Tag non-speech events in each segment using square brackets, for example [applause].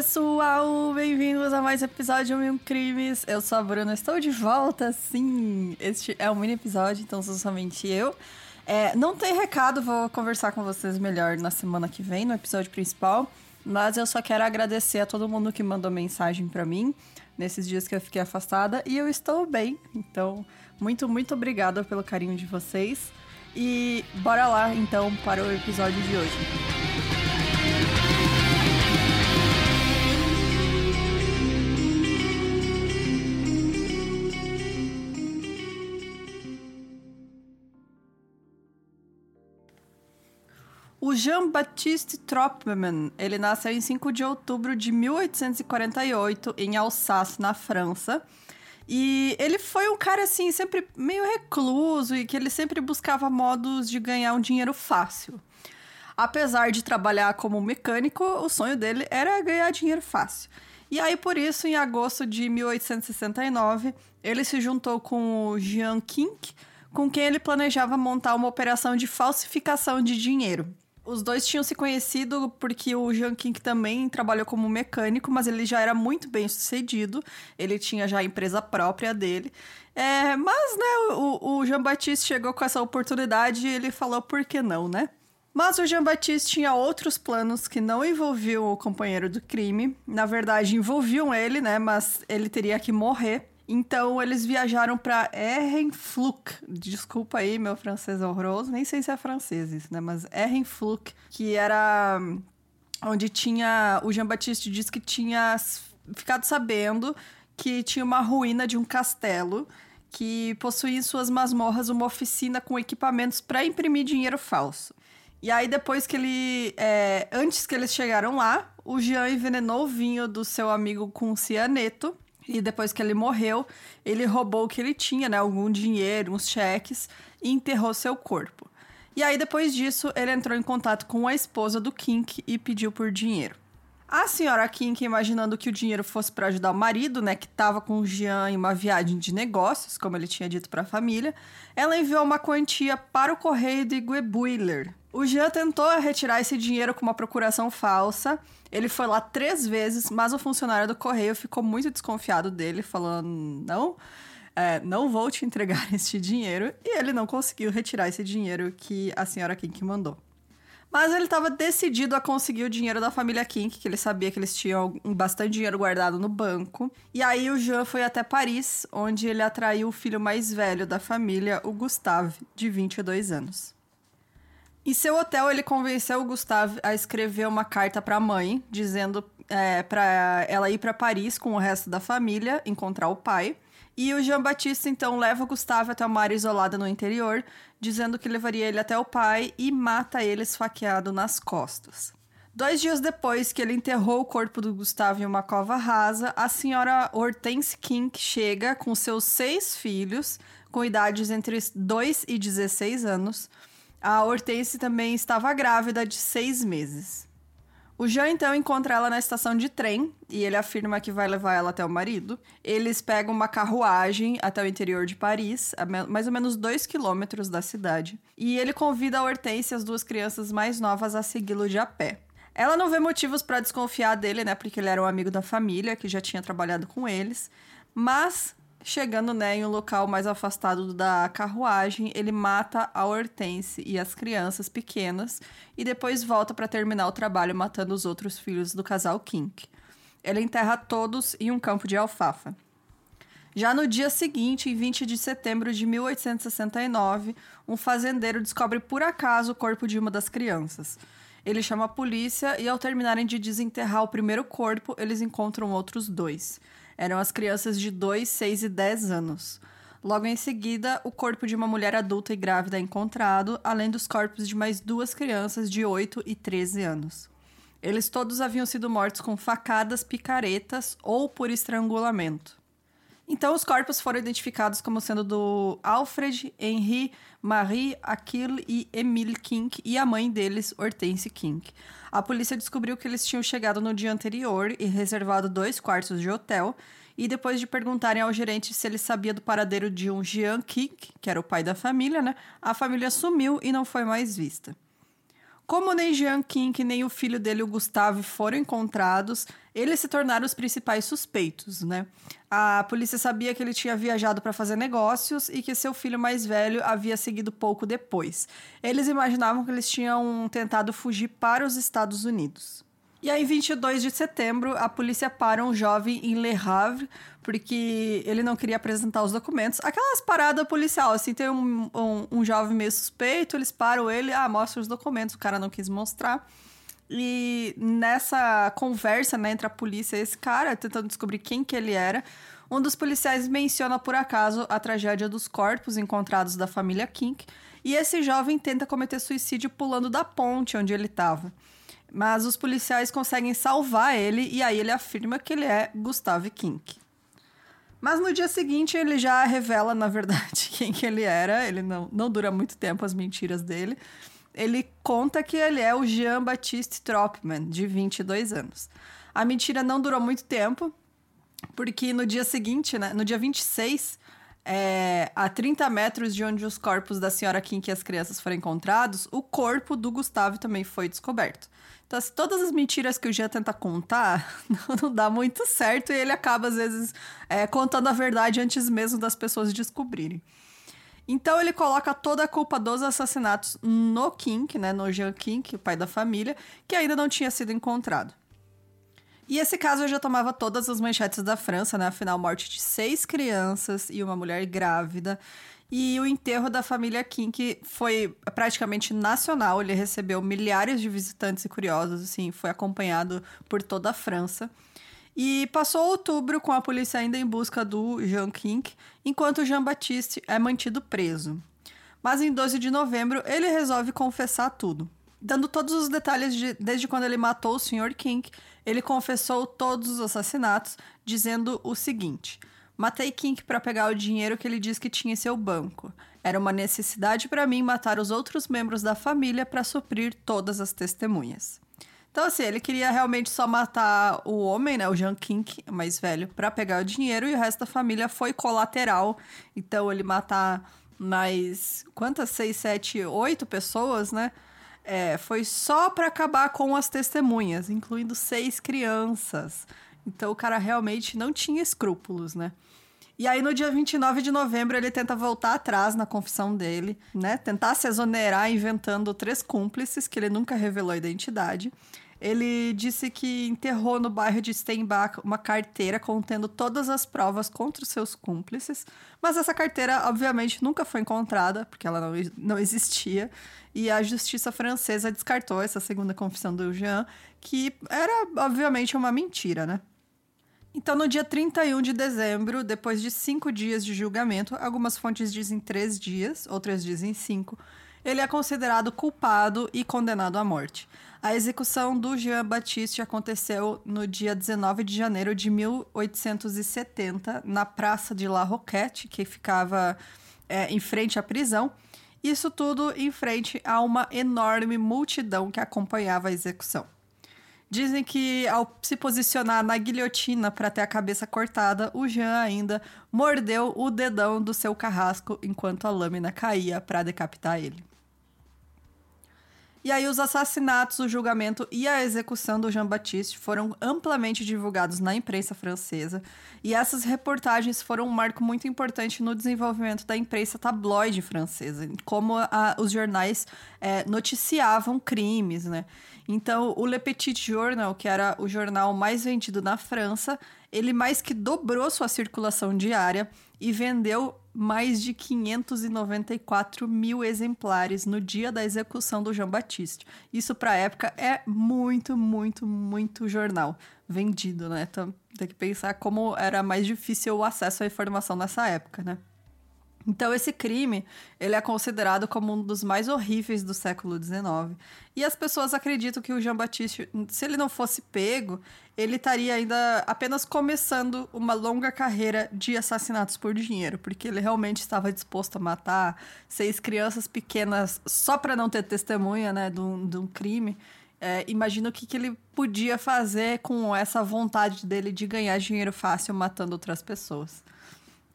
pessoal, bem-vindos a mais um episódio Mil Crimes. Eu sou a Bruna, estou de volta, sim. Este é um mini episódio, então sou somente eu. É, não tem recado, vou conversar com vocês melhor na semana que vem, no episódio principal. Mas eu só quero agradecer a todo mundo que mandou mensagem para mim nesses dias que eu fiquei afastada e eu estou bem. Então, muito, muito obrigada pelo carinho de vocês. E bora lá então para o episódio de hoje. O Jean-Baptiste Tropman, ele nasceu em 5 de outubro de 1848 em Alsace, na França. E ele foi um cara assim, sempre meio recluso e que ele sempre buscava modos de ganhar um dinheiro fácil. Apesar de trabalhar como mecânico, o sonho dele era ganhar dinheiro fácil. E aí, por isso, em agosto de 1869, ele se juntou com o Jean Kink, com quem ele planejava montar uma operação de falsificação de dinheiro. Os dois tinham se conhecido porque o Jean King também trabalhou como mecânico, mas ele já era muito bem sucedido. Ele tinha já a empresa própria dele. É, mas, né, o, o Jean Baptiste chegou com essa oportunidade e ele falou por que não, né? Mas o Jean Baptiste tinha outros planos que não envolviam o companheiro do crime. Na verdade, envolviam ele, né? Mas ele teria que morrer. Então eles viajaram para Ehrenfluck. Desculpa aí meu francês horroroso, nem sei se é francês isso, né? Mas Ehrenfluck, que era onde tinha o Jean Baptiste disse que tinha ficado sabendo que tinha uma ruína de um castelo que possuía em suas masmorras uma oficina com equipamentos para imprimir dinheiro falso. E aí, depois que ele. É, antes que eles chegaram lá, o Jean envenenou o vinho do seu amigo com cianeto e depois que ele morreu, ele roubou o que ele tinha, né? Algum dinheiro, uns cheques, e enterrou seu corpo. E aí, depois disso, ele entrou em contato com a esposa do Kink e pediu por dinheiro. A senhora Kink, imaginando que o dinheiro fosse para ajudar o marido, né, que estava com o Jean em uma viagem de negócios, como ele tinha dito para a família, ela enviou uma quantia para o correio de Guebuiler. O Jean tentou retirar esse dinheiro com uma procuração falsa. Ele foi lá três vezes, mas o funcionário do correio ficou muito desconfiado dele, falando: não. É, não vou te entregar [laughs] este dinheiro. E ele não conseguiu retirar esse dinheiro que a senhora Kink mandou. Mas ele estava decidido a conseguir o dinheiro da família Kink, que ele sabia que eles tinham bastante dinheiro guardado no banco. E aí o Jean foi até Paris, onde ele atraiu o filho mais velho da família, o Gustave, de 22 anos. Em seu hotel, ele convenceu o Gustave a escrever uma carta para a mãe, dizendo é, para ela ir para Paris com o resto da família, encontrar o pai. E o Jean Baptiste então leva o Gustavo até uma área isolada no interior, dizendo que levaria ele até o pai e mata ele esfaqueado nas costas. Dois dias depois que ele enterrou o corpo do Gustavo em uma cova rasa, a senhora Hortense King chega com seus seis filhos, com idades entre 2 e 16 anos. A Hortense também estava grávida de seis meses. O Jean então encontra ela na estação de trem e ele afirma que vai levar ela até o marido. Eles pegam uma carruagem até o interior de Paris, a mais ou menos dois quilômetros da cidade. E ele convida a Hortense e as duas crianças mais novas a segui-lo de a pé. Ela não vê motivos para desconfiar dele, né? Porque ele era um amigo da família que já tinha trabalhado com eles. Mas Chegando né, em um local mais afastado da carruagem, ele mata a Hortense e as crianças pequenas e depois volta para terminar o trabalho matando os outros filhos do casal Kink. Ele enterra todos em um campo de alfafa. Já no dia seguinte, em 20 de setembro de 1869, um fazendeiro descobre por acaso o corpo de uma das crianças. Ele chama a polícia e, ao terminarem de desenterrar o primeiro corpo, eles encontram outros dois eram as crianças de 2, 6 e 10 anos. Logo em seguida, o corpo de uma mulher adulta e grávida é encontrado, além dos corpos de mais duas crianças de 8 e 13 anos. Eles todos haviam sido mortos com facadas, picaretas ou por estrangulamento. Então, os corpos foram identificados como sendo do Alfred, Henri, Marie, Achille e Emile Kink e a mãe deles, Hortense Kink. A polícia descobriu que eles tinham chegado no dia anterior e reservado dois quartos de hotel. E depois de perguntarem ao gerente se ele sabia do paradeiro de um Jean Kink, que era o pai da família, né? A família sumiu e não foi mais vista. Como nem Jean King nem o filho dele, o Gustavo, foram encontrados, eles se tornaram os principais suspeitos, né? A polícia sabia que ele tinha viajado para fazer negócios e que seu filho mais velho havia seguido pouco depois. Eles imaginavam que eles tinham tentado fugir para os Estados Unidos. E aí, 22 de setembro, a polícia para um jovem em Le Havre, porque ele não queria apresentar os documentos. Aquelas paradas policial, assim, tem um, um, um jovem meio suspeito, eles param ele, ah, mostra os documentos, o cara não quis mostrar. E nessa conversa né, entre a polícia e esse cara, tentando descobrir quem que ele era, um dos policiais menciona por acaso a tragédia dos corpos encontrados da família Kink, e esse jovem tenta cometer suicídio pulando da ponte onde ele estava. Mas os policiais conseguem salvar ele e aí ele afirma que ele é Gustavo Kink. Mas no dia seguinte ele já revela, na verdade, [laughs] quem que ele era. Ele não, não dura muito tempo as mentiras dele. Ele conta que ele é o Jean-Baptiste Tropman, de 22 anos. A mentira não durou muito tempo, porque no dia seguinte, né, no dia 26, é, a 30 metros de onde os corpos da senhora Kim e as crianças foram encontrados, o corpo do Gustavo também foi descoberto. Então, se todas as mentiras que o Jean tenta contar, [laughs] não, dá muito certo e ele acaba, às vezes, é, contando a verdade antes mesmo das pessoas descobrirem. Então ele coloca toda a culpa dos assassinatos no Kink, né, no Jean Kink, o pai da família, que ainda não tinha sido encontrado. E esse caso já tomava todas as manchetes da França, né? Afinal, morte de seis crianças e uma mulher grávida. E o enterro da família Kink foi praticamente nacional. Ele recebeu milhares de visitantes e curiosos, assim, foi acompanhado por toda a França. E passou outubro com a polícia ainda em busca do Jean Kink, enquanto Jean-Baptiste é mantido preso. Mas em 12 de novembro ele resolve confessar tudo. Dando todos os detalhes de, desde quando ele matou o Sr. Kink, ele confessou todos os assassinatos, dizendo o seguinte: Matei Kink para pegar o dinheiro que ele diz que tinha em seu banco. Era uma necessidade para mim matar os outros membros da família para suprir todas as testemunhas. Então, assim, ele queria realmente só matar o homem, né, o Jean Kink, mais velho, para pegar o dinheiro e o resto da família foi colateral. Então, ele matar mais quantas? Seis, sete, oito pessoas, né? É, foi só para acabar com as testemunhas, incluindo seis crianças. Então, o cara realmente não tinha escrúpulos, né? E aí, no dia 29 de novembro, ele tenta voltar atrás na confissão dele, né? Tentar se exonerar inventando três cúmplices, que ele nunca revelou a identidade. Ele disse que enterrou no bairro de Steinbach uma carteira contendo todas as provas contra os seus cúmplices, mas essa carteira, obviamente, nunca foi encontrada, porque ela não, não existia, e a justiça francesa descartou essa segunda confissão do Jean, que era, obviamente, uma mentira, né? Então, no dia 31 de dezembro, depois de cinco dias de julgamento, algumas fontes dizem três dias, outras dizem cinco, ele é considerado culpado e condenado à morte. A execução do Jean Baptiste aconteceu no dia 19 de janeiro de 1870, na Praça de La Roquette, que ficava é, em frente à prisão. Isso tudo em frente a uma enorme multidão que acompanhava a execução. Dizem que ao se posicionar na guilhotina para ter a cabeça cortada, o Jean ainda mordeu o dedão do seu carrasco enquanto a lâmina caía para decapitar ele. E aí, os assassinatos, o julgamento e a execução do Jean-Baptiste foram amplamente divulgados na imprensa francesa, e essas reportagens foram um marco muito importante no desenvolvimento da imprensa tabloide francesa, como a, os jornais é, noticiavam crimes, né? Então, o Le Petit Journal, que era o jornal mais vendido na França, ele mais que dobrou sua circulação diária e vendeu mais de 594 mil exemplares no dia da execução do Jean Baptiste. Isso, para a época, é muito, muito, muito jornal vendido, né? Então, tem que pensar como era mais difícil o acesso à informação nessa época, né? Então, esse crime, ele é considerado como um dos mais horríveis do século XIX. E as pessoas acreditam que o Jean-Baptiste, se ele não fosse pego, ele estaria ainda apenas começando uma longa carreira de assassinatos por dinheiro, porque ele realmente estava disposto a matar seis crianças pequenas só para não ter testemunha, né, de um, de um crime. É, imagina o que, que ele podia fazer com essa vontade dele de ganhar dinheiro fácil matando outras pessoas.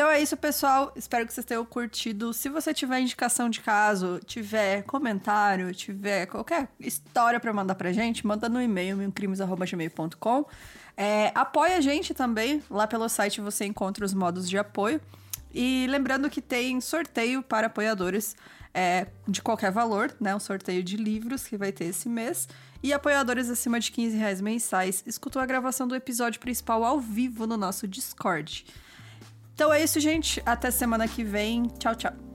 Então é isso, pessoal. Espero que vocês tenham curtido. Se você tiver indicação de caso, tiver comentário, tiver qualquer história para mandar pra gente, manda no e-mail milcrimes.gmail.com. É, apoia a gente também. Lá pelo site você encontra os modos de apoio. E lembrando que tem sorteio para apoiadores é, de qualquer valor, né? Um sorteio de livros que vai ter esse mês. E apoiadores acima de 15 reais mensais escutou a gravação do episódio principal ao vivo no nosso Discord. Então é isso, gente. Até semana que vem. Tchau, tchau.